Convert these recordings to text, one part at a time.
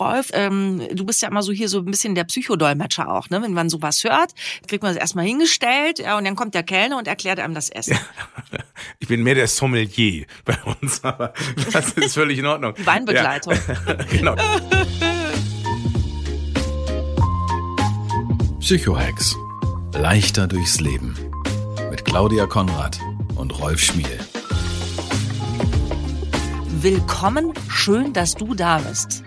Rolf, ähm, du bist ja immer so hier so ein bisschen der Psychodolmetscher auch, ne? Wenn man sowas hört, kriegt man das erstmal hingestellt ja, und dann kommt der Kellner und erklärt einem das Essen. Ich bin mehr der Sommelier bei uns, aber das ist völlig in Ordnung. Die Weinbegleitung. Ja. genau. Psychohex. Leichter durchs Leben. Mit Claudia Konrad und Rolf Schmiel. Willkommen, schön, dass du da bist.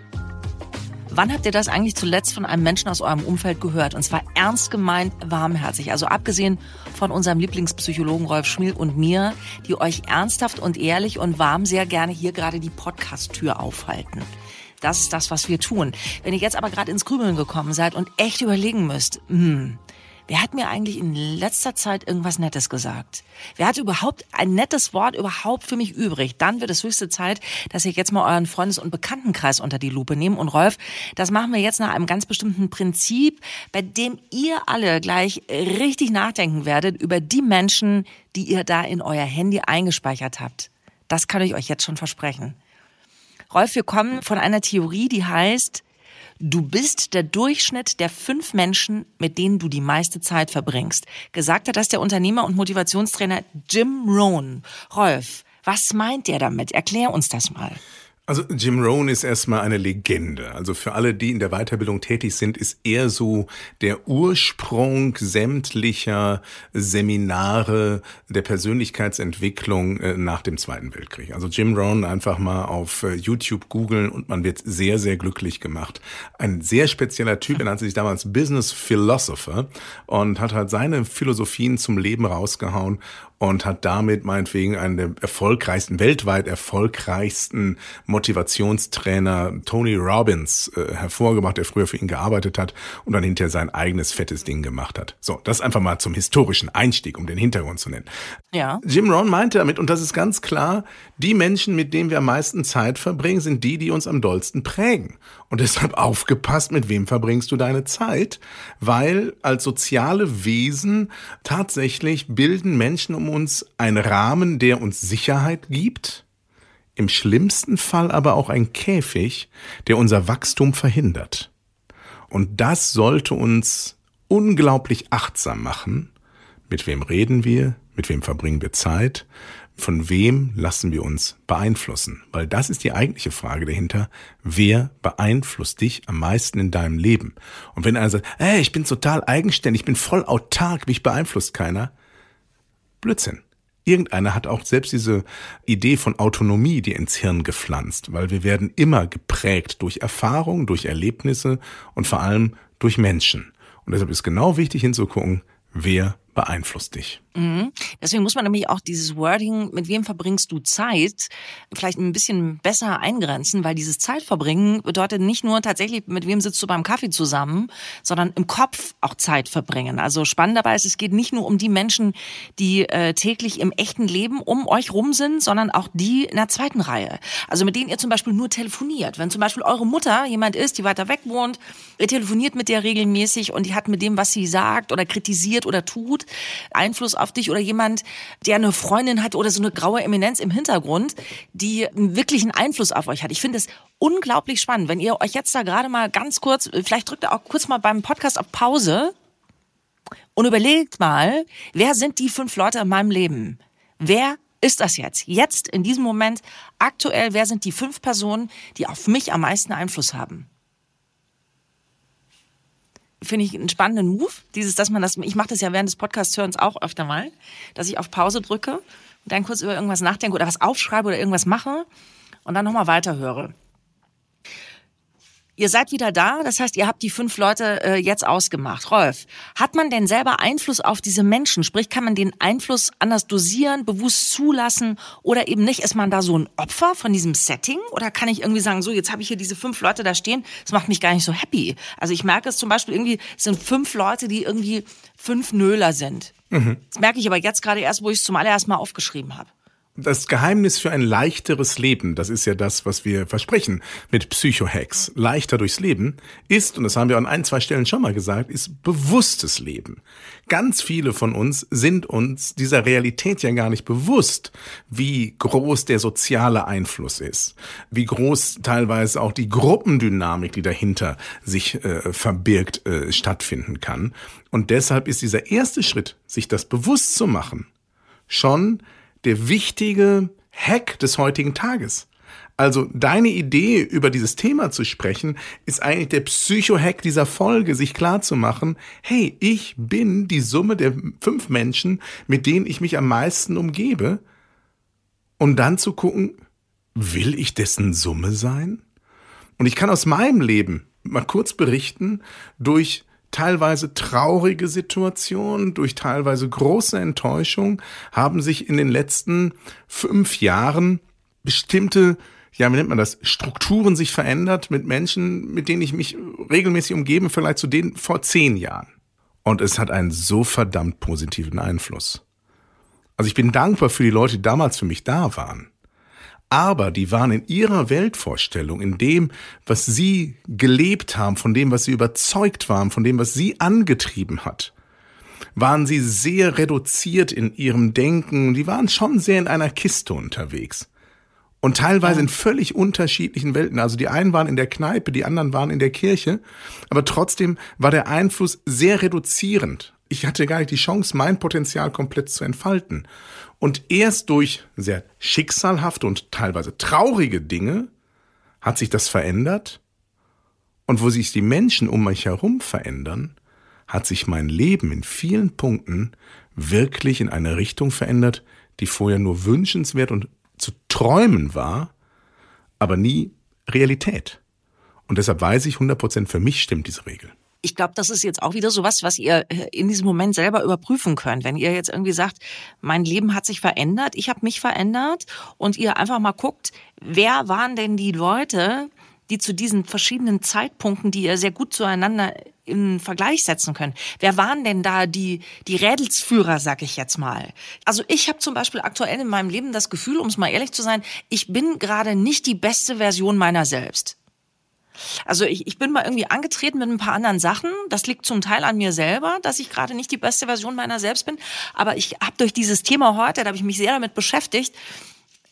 Wann habt ihr das eigentlich zuletzt von einem Menschen aus eurem Umfeld gehört? Und zwar ernst gemeint, warmherzig. Also abgesehen von unserem Lieblingspsychologen Rolf Schmiel und mir, die euch ernsthaft und ehrlich und warm sehr gerne hier gerade die Podcast-Tür aufhalten. Das ist das, was wir tun. Wenn ihr jetzt aber gerade ins Grübeln gekommen seid und echt überlegen müsst, hm, Wer hat mir eigentlich in letzter Zeit irgendwas Nettes gesagt? Wer hat überhaupt ein nettes Wort überhaupt für mich übrig? Dann wird es höchste Zeit, dass ihr jetzt mal euren Freundes- und Bekanntenkreis unter die Lupe nehmt. Und Rolf, das machen wir jetzt nach einem ganz bestimmten Prinzip, bei dem ihr alle gleich richtig nachdenken werdet über die Menschen, die ihr da in euer Handy eingespeichert habt. Das kann ich euch jetzt schon versprechen. Rolf, wir kommen von einer Theorie, die heißt, Du bist der Durchschnitt der fünf Menschen, mit denen du die meiste Zeit verbringst. Gesagt hat das der Unternehmer und Motivationstrainer Jim Rohn. Rolf, was meint der damit? Erklär uns das mal. Also Jim Rohn ist erstmal eine Legende. Also für alle, die in der Weiterbildung tätig sind, ist er so der Ursprung sämtlicher Seminare der Persönlichkeitsentwicklung äh, nach dem Zweiten Weltkrieg. Also Jim Rohn einfach mal auf äh, YouTube googeln und man wird sehr, sehr glücklich gemacht. Ein sehr spezieller Typ, er nannte sich damals Business Philosopher und hat halt seine Philosophien zum Leben rausgehauen und hat damit meinetwegen einen der erfolgreichsten, weltweit erfolgreichsten Motivationstrainer Tony Robbins äh, hervorgebracht, der früher für ihn gearbeitet hat und dann hinterher sein eigenes fettes Ding gemacht hat. So, das einfach mal zum historischen Einstieg, um den Hintergrund zu nennen. Ja. Jim Rohn meinte damit, und das ist ganz klar, die Menschen, mit denen wir am meisten Zeit verbringen, sind die, die uns am dollsten prägen. Und deshalb aufgepasst, mit wem verbringst du deine Zeit, weil als soziale Wesen tatsächlich bilden Menschen um uns einen Rahmen, der uns Sicherheit gibt, im schlimmsten Fall aber auch ein Käfig, der unser Wachstum verhindert. Und das sollte uns unglaublich achtsam machen, mit wem reden wir, mit wem verbringen wir Zeit, von wem lassen wir uns beeinflussen? Weil das ist die eigentliche Frage dahinter. Wer beeinflusst dich am meisten in deinem Leben? Und wenn einer sagt, hey, ich bin total eigenständig, ich bin voll autark, mich beeinflusst keiner. Blödsinn. Irgendeiner hat auch selbst diese Idee von Autonomie dir ins Hirn gepflanzt, weil wir werden immer geprägt durch Erfahrungen, durch Erlebnisse und vor allem durch Menschen. Und deshalb ist genau wichtig hinzugucken, wer beeinflusst dich. Mhm. Deswegen muss man nämlich auch dieses Wording, mit wem verbringst du Zeit, vielleicht ein bisschen besser eingrenzen, weil dieses Zeitverbringen bedeutet nicht nur tatsächlich, mit wem sitzt du beim Kaffee zusammen, sondern im Kopf auch Zeit verbringen. Also spannend dabei ist, es geht nicht nur um die Menschen, die äh, täglich im echten Leben um euch rum sind, sondern auch die in der zweiten Reihe. Also mit denen ihr zum Beispiel nur telefoniert. Wenn zum Beispiel eure Mutter jemand ist, die weiter weg wohnt, ihr telefoniert mit der regelmäßig und die hat mit dem, was sie sagt oder kritisiert oder tut, Einfluss auf dich oder jemand, der eine Freundin hat oder so eine graue Eminenz im Hintergrund, die wirklich einen Einfluss auf euch hat. Ich finde es unglaublich spannend, wenn ihr euch jetzt da gerade mal ganz kurz, vielleicht drückt ihr auch kurz mal beim Podcast auf Pause und überlegt mal, wer sind die fünf Leute in meinem Leben? Wer ist das jetzt? Jetzt, in diesem Moment, aktuell, wer sind die fünf Personen, die auf mich am meisten Einfluss haben? Finde ich einen spannenden Move. Dieses, dass man das, ich mache das ja während des Podcast-Hörens auch öfter mal, dass ich auf Pause drücke und dann kurz über irgendwas nachdenke oder was aufschreibe oder irgendwas mache und dann nochmal weiterhöre. Ihr seid wieder da, das heißt, ihr habt die fünf Leute äh, jetzt ausgemacht. Rolf, hat man denn selber Einfluss auf diese Menschen? Sprich, kann man den Einfluss anders dosieren, bewusst zulassen oder eben nicht? Ist man da so ein Opfer von diesem Setting? Oder kann ich irgendwie sagen, so, jetzt habe ich hier diese fünf Leute da stehen, das macht mich gar nicht so happy. Also ich merke es zum Beispiel irgendwie, es sind fünf Leute, die irgendwie fünf Nöler sind. Mhm. Das merke ich aber jetzt gerade erst, wo ich es zum allerersten Mal aufgeschrieben habe. Das Geheimnis für ein leichteres Leben, das ist ja das, was wir versprechen mit Psychohacks, leichter durchs Leben, ist, und das haben wir an ein, zwei Stellen schon mal gesagt, ist bewusstes Leben. Ganz viele von uns sind uns dieser Realität ja gar nicht bewusst, wie groß der soziale Einfluss ist, wie groß teilweise auch die Gruppendynamik, die dahinter sich äh, verbirgt, äh, stattfinden kann. Und deshalb ist dieser erste Schritt, sich das bewusst zu machen, schon der wichtige Hack des heutigen Tages. Also deine Idee, über dieses Thema zu sprechen, ist eigentlich der Psycho-Hack dieser Folge, sich klar zu machen, hey, ich bin die Summe der fünf Menschen, mit denen ich mich am meisten umgebe. Und dann zu gucken, will ich dessen Summe sein? Und ich kann aus meinem Leben mal kurz berichten, durch teilweise traurige Situationen, durch teilweise große Enttäuschung haben sich in den letzten fünf Jahren bestimmte ja, wie nennt man das, Strukturen sich verändert mit Menschen, mit denen ich mich regelmäßig umgebe, vielleicht zu denen vor zehn Jahren. Und es hat einen so verdammt positiven Einfluss. Also ich bin dankbar für die Leute, die damals für mich da waren aber die waren in ihrer Weltvorstellung, in dem, was sie gelebt haben, von dem, was sie überzeugt waren, von dem, was sie angetrieben hat, waren sie sehr reduziert in ihrem Denken. Die waren schon sehr in einer Kiste unterwegs. Und teilweise in völlig unterschiedlichen Welten. Also die einen waren in der Kneipe, die anderen waren in der Kirche. Aber trotzdem war der Einfluss sehr reduzierend. Ich hatte gar nicht die Chance, mein Potenzial komplett zu entfalten. Und erst durch sehr schicksalhafte und teilweise traurige Dinge hat sich das verändert. Und wo sich die Menschen um mich herum verändern, hat sich mein Leben in vielen Punkten wirklich in eine Richtung verändert, die vorher nur wünschenswert und zu träumen war, aber nie Realität. Und deshalb weiß ich 100% für mich stimmt diese Regel ich glaube, das ist jetzt auch wieder so was, was ihr äh, in diesem Moment selber überprüfen könnt. Wenn ihr jetzt irgendwie sagt, mein Leben hat sich verändert, ich habe mich verändert und ihr einfach mal guckt, wer waren denn die Leute, die zu diesen verschiedenen Zeitpunkten, die ihr sehr gut zueinander in Vergleich setzen könnt. Wer waren denn da die, die Rädelsführer, sag ich jetzt mal? Also ich habe zum Beispiel aktuell in meinem Leben das Gefühl, um es mal ehrlich zu sein, ich bin gerade nicht die beste Version meiner selbst. Also ich, ich bin mal irgendwie angetreten mit ein paar anderen Sachen. Das liegt zum Teil an mir selber, dass ich gerade nicht die beste Version meiner selbst bin. Aber ich habe durch dieses Thema heute, da habe ich mich sehr damit beschäftigt,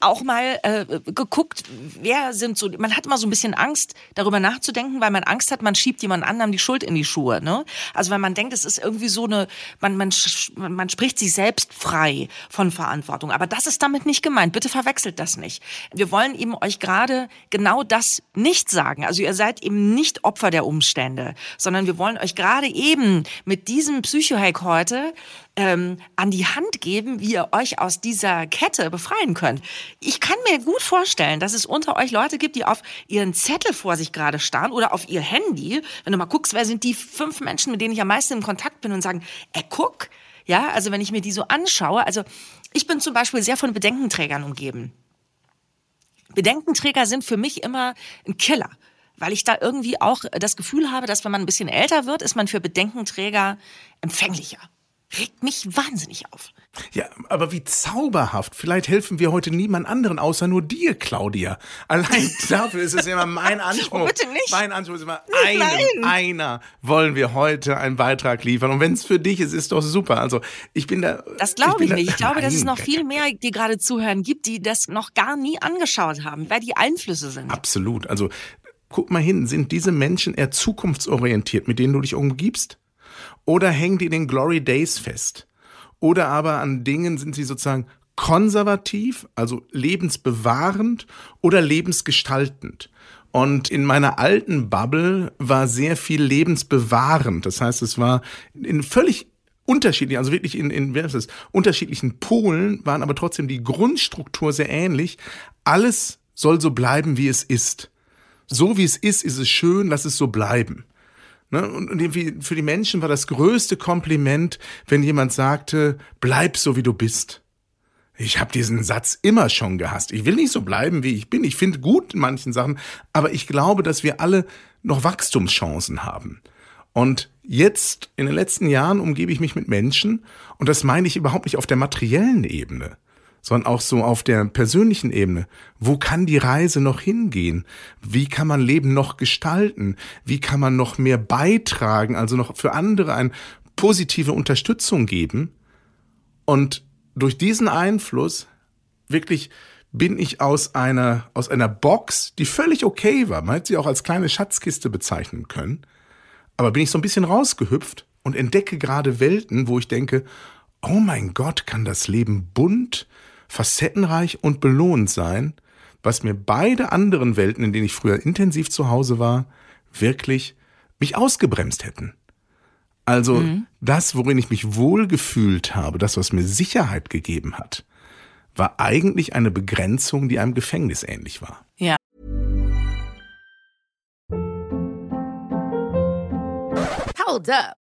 auch mal äh, geguckt, wer sind so, man hat immer so ein bisschen Angst, darüber nachzudenken, weil man Angst hat, man schiebt jemand anderem die Schuld in die Schuhe. Ne? Also weil man denkt, es ist irgendwie so eine, man, man, man spricht sich selbst frei von Verantwortung. Aber das ist damit nicht gemeint. Bitte verwechselt das nicht. Wir wollen eben euch gerade genau das nicht sagen. Also ihr seid eben nicht Opfer der Umstände, sondern wir wollen euch gerade eben mit diesem Psychohack heute ähm, an die Hand geben, wie ihr euch aus dieser Kette befreien könnt. Ich kann mir gut vorstellen, dass es unter euch Leute gibt, die auf ihren Zettel vor sich gerade starren oder auf ihr Handy, wenn du mal guckst, wer sind die fünf Menschen, mit denen ich am meisten in Kontakt bin und sagen, ey, guck, ja, also wenn ich mir die so anschaue, also ich bin zum Beispiel sehr von Bedenkenträgern umgeben. Bedenkenträger sind für mich immer ein Killer weil ich da irgendwie auch das Gefühl habe, dass wenn man ein bisschen älter wird, ist man für Bedenkenträger empfänglicher regt mich wahnsinnig auf. Ja, aber wie zauberhaft. Vielleicht helfen wir heute niemand anderen außer nur dir, Claudia. Allein dafür ist es immer mein Anspruch. Oh, bitte nicht. Mein Anspruch ist immer, einem, einer wollen wir heute einen Beitrag liefern. Und wenn es für dich ist, ist doch super. Also ich bin da. Das glaube ich, ich nicht. ich glaube, nein, dass es noch viel mehr, die gerade zuhören, gibt, die das noch gar nie angeschaut haben, wer die Einflüsse sind. Absolut. Also guck mal hin, sind diese Menschen eher zukunftsorientiert, mit denen du dich umgibst? Oder hängen die in den Glory Days fest? Oder aber an Dingen sind sie sozusagen konservativ, also lebensbewahrend oder lebensgestaltend. Und in meiner alten Bubble war sehr viel lebensbewahrend. Das heißt, es war in völlig unterschiedlich, also wirklich in, in wer ist das, unterschiedlichen Polen waren aber trotzdem die Grundstruktur sehr ähnlich. Alles soll so bleiben, wie es ist. so wie es ist, ist es schön, lass es so bleiben. Ne? Und irgendwie für die Menschen war das größte Kompliment, wenn jemand sagte, bleib so wie du bist. Ich habe diesen Satz immer schon gehasst. Ich will nicht so bleiben, wie ich bin. Ich finde gut in manchen Sachen, aber ich glaube, dass wir alle noch Wachstumschancen haben. Und jetzt, in den letzten Jahren, umgebe ich mich mit Menschen, und das meine ich überhaupt nicht auf der materiellen Ebene, sondern auch so auf der persönlichen Ebene. Wo kann die Reise noch hingehen? Wie kann man Leben noch gestalten? Wie kann man noch mehr beitragen, also noch für andere eine positive Unterstützung geben? Und durch diesen Einfluss wirklich bin ich aus einer, aus einer Box, die völlig okay war, man hätte sie auch als kleine Schatzkiste bezeichnen können, aber bin ich so ein bisschen rausgehüpft und entdecke gerade Welten, wo ich denke, oh mein Gott, kann das Leben bunt, facettenreich und belohnt sein, was mir beide anderen Welten, in denen ich früher intensiv zu Hause war, wirklich mich ausgebremst hätten. Also mhm. das, worin ich mich wohlgefühlt habe, das, was mir Sicherheit gegeben hat, war eigentlich eine Begrenzung, die einem Gefängnis ähnlich war. Ja. Hold up.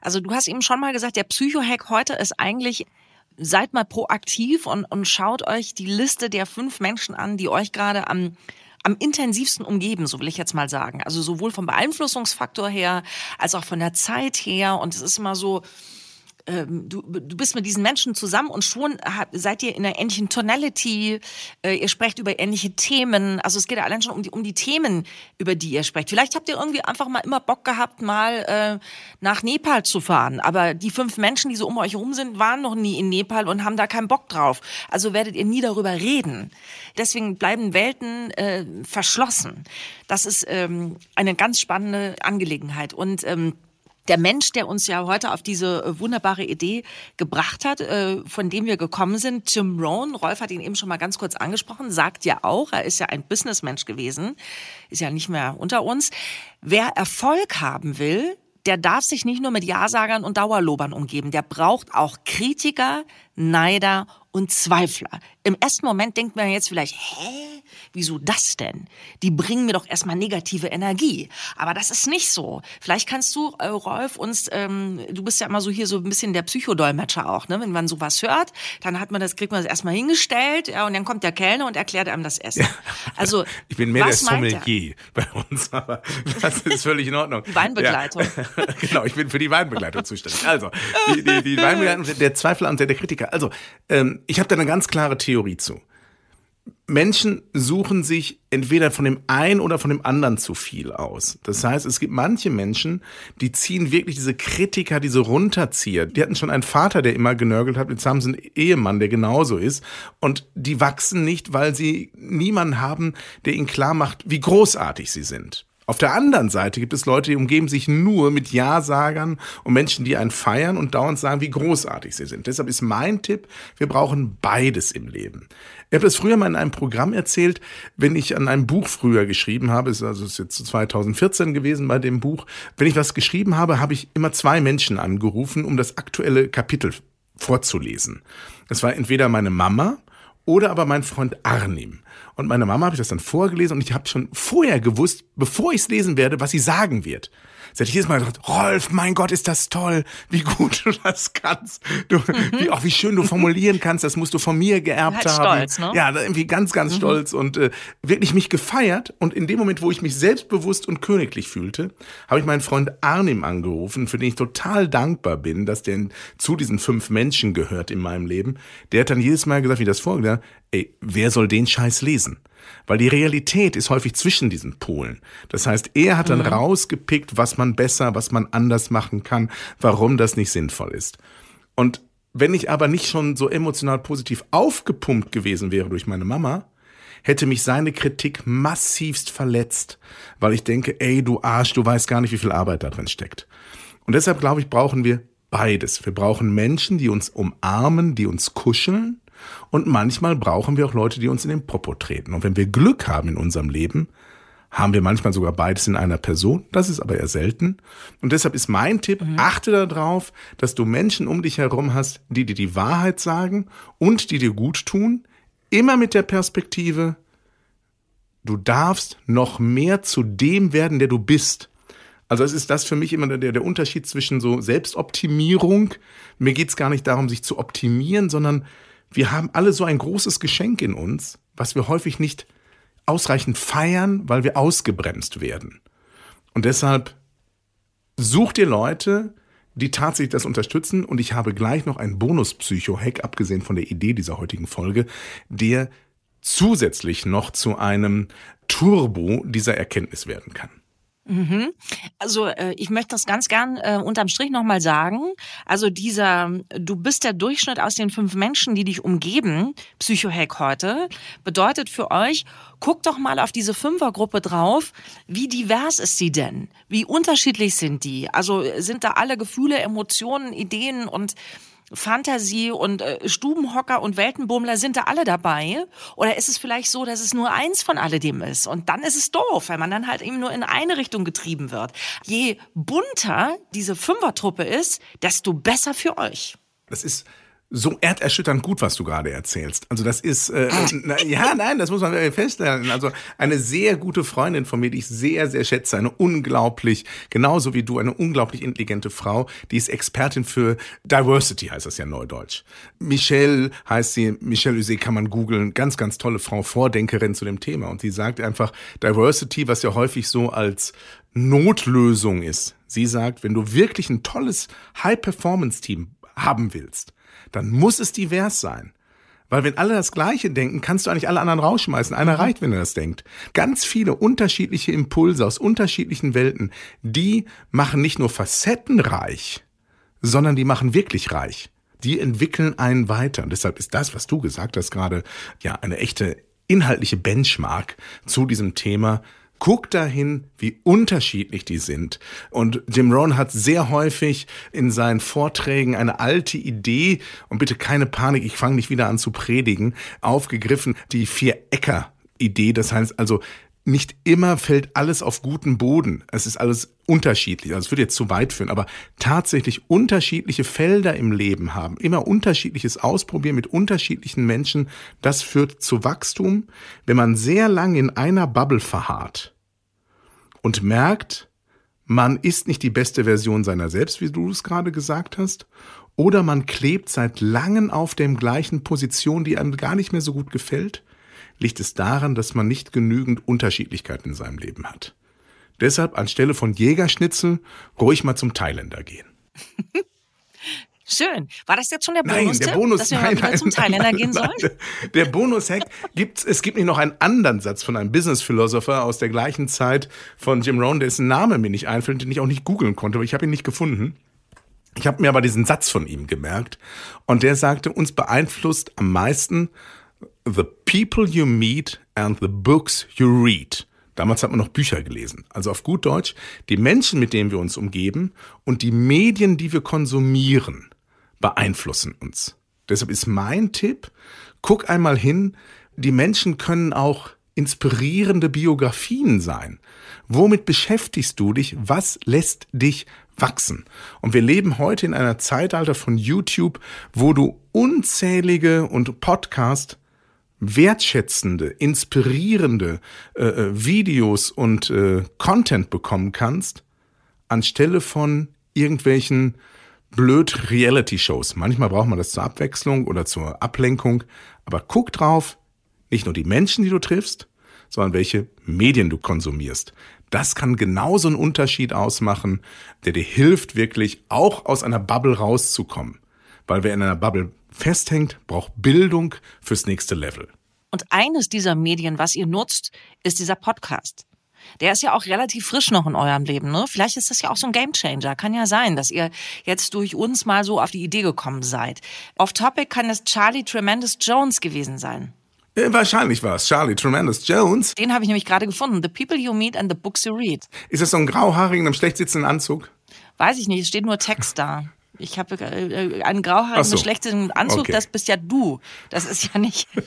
Also du hast eben schon mal gesagt, der Psychohack heute ist eigentlich seid mal proaktiv und, und schaut euch die Liste der fünf Menschen an, die euch gerade am am intensivsten umgeben, so will ich jetzt mal sagen. Also sowohl vom Beeinflussungsfaktor her als auch von der Zeit her. Und es ist immer so, ähm, du, du bist mit diesen Menschen zusammen und schon seid ihr in einer ähnlichen Tonality, äh, ihr sprecht über ähnliche Themen. Also es geht ja allein schon um die, um die Themen, über die ihr sprecht. Vielleicht habt ihr irgendwie einfach mal immer Bock gehabt, mal äh, nach Nepal zu fahren. Aber die fünf Menschen, die so um euch herum sind, waren noch nie in Nepal und haben da keinen Bock drauf. Also werdet ihr nie darüber reden. Deswegen bleiben Welten äh, verschlossen. Das ist ähm, eine ganz spannende Angelegenheit. Und ähm, der Mensch, der uns ja heute auf diese äh, wunderbare Idee gebracht hat, äh, von dem wir gekommen sind, Jim Rohn, Rolf hat ihn eben schon mal ganz kurz angesprochen, sagt ja auch, er ist ja ein Businessmensch gewesen, ist ja nicht mehr unter uns. Wer Erfolg haben will, der darf sich nicht nur mit Ja-Sagern und Dauerlobern umgeben, der braucht auch Kritiker, Neider und Zweifler. Im ersten Moment denkt man jetzt vielleicht, hä, wieso das denn? Die bringen mir doch erstmal negative Energie. Aber das ist nicht so. Vielleicht kannst du, äh, Rolf, uns, ähm, du bist ja immer so hier so ein bisschen der Psychodolmetscher auch, ne? Wenn man sowas hört, dann hat man das, kriegt man das erstmal hingestellt, ja, und dann kommt der Kellner und erklärt einem das Essen. Also, ich bin mehr der Sommelier bei uns, aber das ist völlig in Ordnung. Die Weinbegleitung. Ja. genau, ich bin für die Weinbegleitung zuständig. Also, die, die, die Weinbegleitung, der Zweifler und der, der Kritiker. Also, ähm, ich habe da eine ganz klare Theorie zu. Menschen suchen sich entweder von dem einen oder von dem anderen zu viel aus. Das heißt, es gibt manche Menschen, die ziehen wirklich diese Kritiker, diese Runterzieher. Die hatten schon einen Vater, der immer genörgelt hat, jetzt haben sie einen Ehemann, der genauso ist. Und die wachsen nicht, weil sie niemanden haben, der ihnen klar macht, wie großartig sie sind. Auf der anderen Seite gibt es Leute, die umgeben sich nur mit Ja-Sagern und Menschen, die einen feiern und dauernd sagen, wie großartig sie sind. Deshalb ist mein Tipp, wir brauchen beides im Leben. Ich habe das früher mal in einem Programm erzählt, wenn ich an einem Buch früher geschrieben habe, ist also ist jetzt 2014 gewesen bei dem Buch. Wenn ich was geschrieben habe, habe ich immer zwei Menschen angerufen, um das aktuelle Kapitel vorzulesen. Es war entweder meine Mama oder aber mein Freund Arnim. Und meine Mama habe ich das dann vorgelesen und ich habe schon vorher gewusst, bevor ich es lesen werde, was sie sagen wird. Sie hat jedes Mal gesagt, Rolf, mein Gott, ist das toll, wie gut du das kannst. Du, mhm. wie, auch wie schön du formulieren kannst, das musst du von mir geerbt halt haben. Stolz, ne? Ja, irgendwie ganz, ganz mhm. stolz und äh, wirklich mich gefeiert. Und in dem Moment, wo ich mich selbstbewusst und königlich fühlte, habe ich meinen Freund Arnim angerufen, für den ich total dankbar bin, dass der zu diesen fünf Menschen gehört in meinem Leben. Der hat dann jedes Mal gesagt, wie das vorgegangen, ey, wer soll den Scheiß lesen? Weil die Realität ist häufig zwischen diesen Polen. Das heißt, er hat dann mhm. rausgepickt, was man besser, was man anders machen kann, warum das nicht sinnvoll ist. Und wenn ich aber nicht schon so emotional positiv aufgepumpt gewesen wäre durch meine Mama, hätte mich seine Kritik massivst verletzt, weil ich denke, ey, du Arsch, du weißt gar nicht, wie viel Arbeit da drin steckt. Und deshalb glaube ich, brauchen wir beides. Wir brauchen Menschen, die uns umarmen, die uns kuscheln. Und manchmal brauchen wir auch Leute, die uns in den Popo treten. Und wenn wir Glück haben in unserem Leben, haben wir manchmal sogar beides in einer Person. Das ist aber eher selten. Und deshalb ist mein Tipp, mhm. achte darauf, dass du Menschen um dich herum hast, die dir die Wahrheit sagen und die dir gut tun. Immer mit der Perspektive, du darfst noch mehr zu dem werden, der du bist. Also es ist das für mich immer der, der Unterschied zwischen so Selbstoptimierung. Mir geht es gar nicht darum, sich zu optimieren, sondern wir haben alle so ein großes Geschenk in uns, was wir häufig nicht ausreichend feiern, weil wir ausgebremst werden. Und deshalb such dir Leute, die tatsächlich das unterstützen. Und ich habe gleich noch einen Bonus-Psycho-Hack, abgesehen von der Idee dieser heutigen Folge, der zusätzlich noch zu einem Turbo dieser Erkenntnis werden kann. Mhm. Also äh, ich möchte das ganz gern äh, unterm Strich nochmal sagen. Also dieser, du bist der Durchschnitt aus den fünf Menschen, die dich umgeben, Psychohack heute, bedeutet für euch, guckt doch mal auf diese Fünfergruppe drauf. Wie divers ist sie denn? Wie unterschiedlich sind die? Also sind da alle Gefühle, Emotionen, Ideen und Fantasie und äh, Stubenhocker und Weltenbummler sind da alle dabei? Oder ist es vielleicht so, dass es nur eins von alledem ist? Und dann ist es doof, weil man dann halt eben nur in eine Richtung getrieben wird. Je bunter diese Fünfertruppe ist, desto besser für euch. Das ist so erderschütternd gut, was du gerade erzählst. Also das ist, äh, na, ja, nein, das muss man feststellen. Also eine sehr gute Freundin von mir, die ich sehr, sehr schätze, eine unglaublich, genauso wie du, eine unglaublich intelligente Frau, die ist Expertin für Diversity, heißt das ja neudeutsch. Michelle heißt sie, Michelle Use kann man googeln, ganz, ganz tolle Frau, Vordenkerin zu dem Thema. Und sie sagt einfach, Diversity, was ja häufig so als Notlösung ist. Sie sagt, wenn du wirklich ein tolles High-Performance-Team haben willst, dann muss es divers sein. Weil wenn alle das Gleiche denken, kannst du eigentlich alle anderen rausschmeißen. Einer mhm. reicht, wenn er das denkt. Ganz viele unterschiedliche Impulse aus unterschiedlichen Welten, die machen nicht nur facettenreich, sondern die machen wirklich reich. Die entwickeln einen weiter. Und deshalb ist das, was du gesagt hast, gerade ja eine echte inhaltliche Benchmark zu diesem Thema Guck dahin, wie unterschiedlich die sind. Und Jim Rohn hat sehr häufig in seinen Vorträgen eine alte Idee, und bitte keine Panik, ich fange nicht wieder an zu predigen, aufgegriffen, die Vier-Äcker-Idee. Das heißt also, nicht immer fällt alles auf guten Boden. Es ist alles unterschiedlich. Also es würde jetzt zu weit führen, aber tatsächlich unterschiedliche Felder im Leben haben, immer unterschiedliches Ausprobieren mit unterschiedlichen Menschen, das führt zu Wachstum. Wenn man sehr lang in einer Bubble verharrt und merkt, man ist nicht die beste Version seiner selbst, wie du es gerade gesagt hast, oder man klebt seit langem auf dem gleichen Position, die einem gar nicht mehr so gut gefällt, liegt es daran, dass man nicht genügend Unterschiedlichkeit in seinem Leben hat. Deshalb anstelle von Jägerschnitzel ruhig mal zum Thailänder gehen. Schön. War das jetzt schon der Bonus? Nein, der Bonus, dass wir nein, mal nein, zum Thailänder nein, gehen sollen? Der Bonus-Hack gibt es gibt nicht noch einen anderen Satz von einem Business-Philosopher aus der gleichen Zeit von Jim Rohn, dessen Name mir nicht einfällt, den ich auch nicht googeln konnte, aber ich habe ihn nicht gefunden. Ich habe mir aber diesen Satz von ihm gemerkt und der sagte, uns beeinflusst am meisten The People You Meet and the Books You Read. Damals hat man noch Bücher gelesen. Also auf gut Deutsch, die Menschen, mit denen wir uns umgeben und die Medien, die wir konsumieren, beeinflussen uns. Deshalb ist mein Tipp, guck einmal hin, die Menschen können auch inspirierende Biografien sein. Womit beschäftigst du dich? Was lässt dich wachsen? Und wir leben heute in einer Zeitalter von YouTube, wo du unzählige und Podcast wertschätzende, inspirierende äh, äh, Videos und äh, Content bekommen kannst, anstelle von irgendwelchen blöd Reality-Shows. Manchmal braucht man das zur Abwechslung oder zur Ablenkung, aber guck drauf, nicht nur die Menschen, die du triffst, sondern welche Medien du konsumierst. Das kann genauso einen Unterschied ausmachen, der dir hilft, wirklich auch aus einer Bubble rauszukommen. Weil wer in einer Bubble festhängt, braucht Bildung fürs nächste Level. Und eines dieser Medien, was ihr nutzt, ist dieser Podcast. Der ist ja auch relativ frisch noch in eurem Leben, ne? Vielleicht ist das ja auch so ein Gamechanger. Kann ja sein, dass ihr jetzt durch uns mal so auf die Idee gekommen seid. Off Topic kann es Charlie Tremendous Jones gewesen sein. Äh, wahrscheinlich war es Charlie Tremendous Jones. Den habe ich nämlich gerade gefunden. The People You Meet and the Books You Read. Ist das so ein grauhaariger in einem schlecht sitzenden Anzug? Weiß ich nicht, es steht nur Text da. Ich habe äh, einen grauhaarigen so. schlechtem Anzug, Okay. das bist ja du. Das ist ja nicht.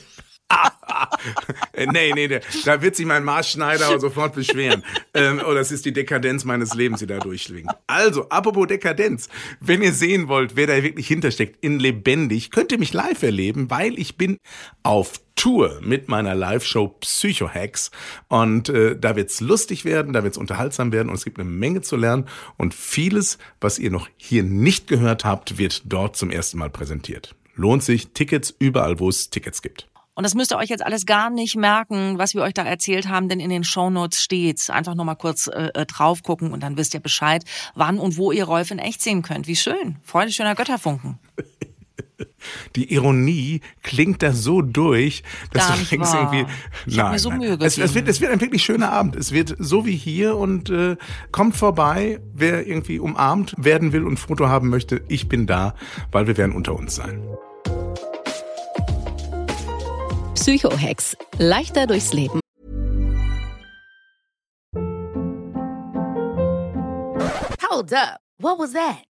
Äh, nee, nee, nee, da wird sich mein Maßschneider sofort beschweren. ähm, oh, das ist die Dekadenz meines Lebens, die da durchschwingt. Also, apropos Dekadenz. Wenn ihr sehen wollt, wer da wirklich hintersteckt, in lebendig, könnt ihr mich live erleben, weil ich bin auf Tour mit meiner Live-Show Psycho-Hacks. Und äh, da wird's lustig werden, da wird's unterhaltsam werden und es gibt eine Menge zu lernen. Und vieles, was ihr noch hier nicht gehört habt, wird dort zum ersten Mal präsentiert. Lohnt sich, Tickets überall, wo es Tickets gibt. Und das müsst ihr euch jetzt alles gar nicht merken, was wir euch da erzählt haben, denn in den Shownotes steht's. Einfach nochmal kurz äh, äh, drauf gucken und dann wisst ihr Bescheid, wann und wo ihr Rolf in echt sehen könnt. Wie schön. Freude schöner Götterfunken. Die Ironie klingt da so durch, dass du denkst wahr. irgendwie, nein, so nein. Es, es, wird, es wird ein wirklich schöner Abend. Es wird so wie hier und äh, kommt vorbei, wer irgendwie umarmt werden will und Foto haben möchte. Ich bin da, weil wir werden unter uns sein. Psychohex. Leichter durchs Leben. Hold up. What was that?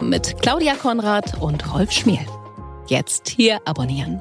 Mit Claudia Konrad und Rolf Schmiel. Jetzt hier abonnieren.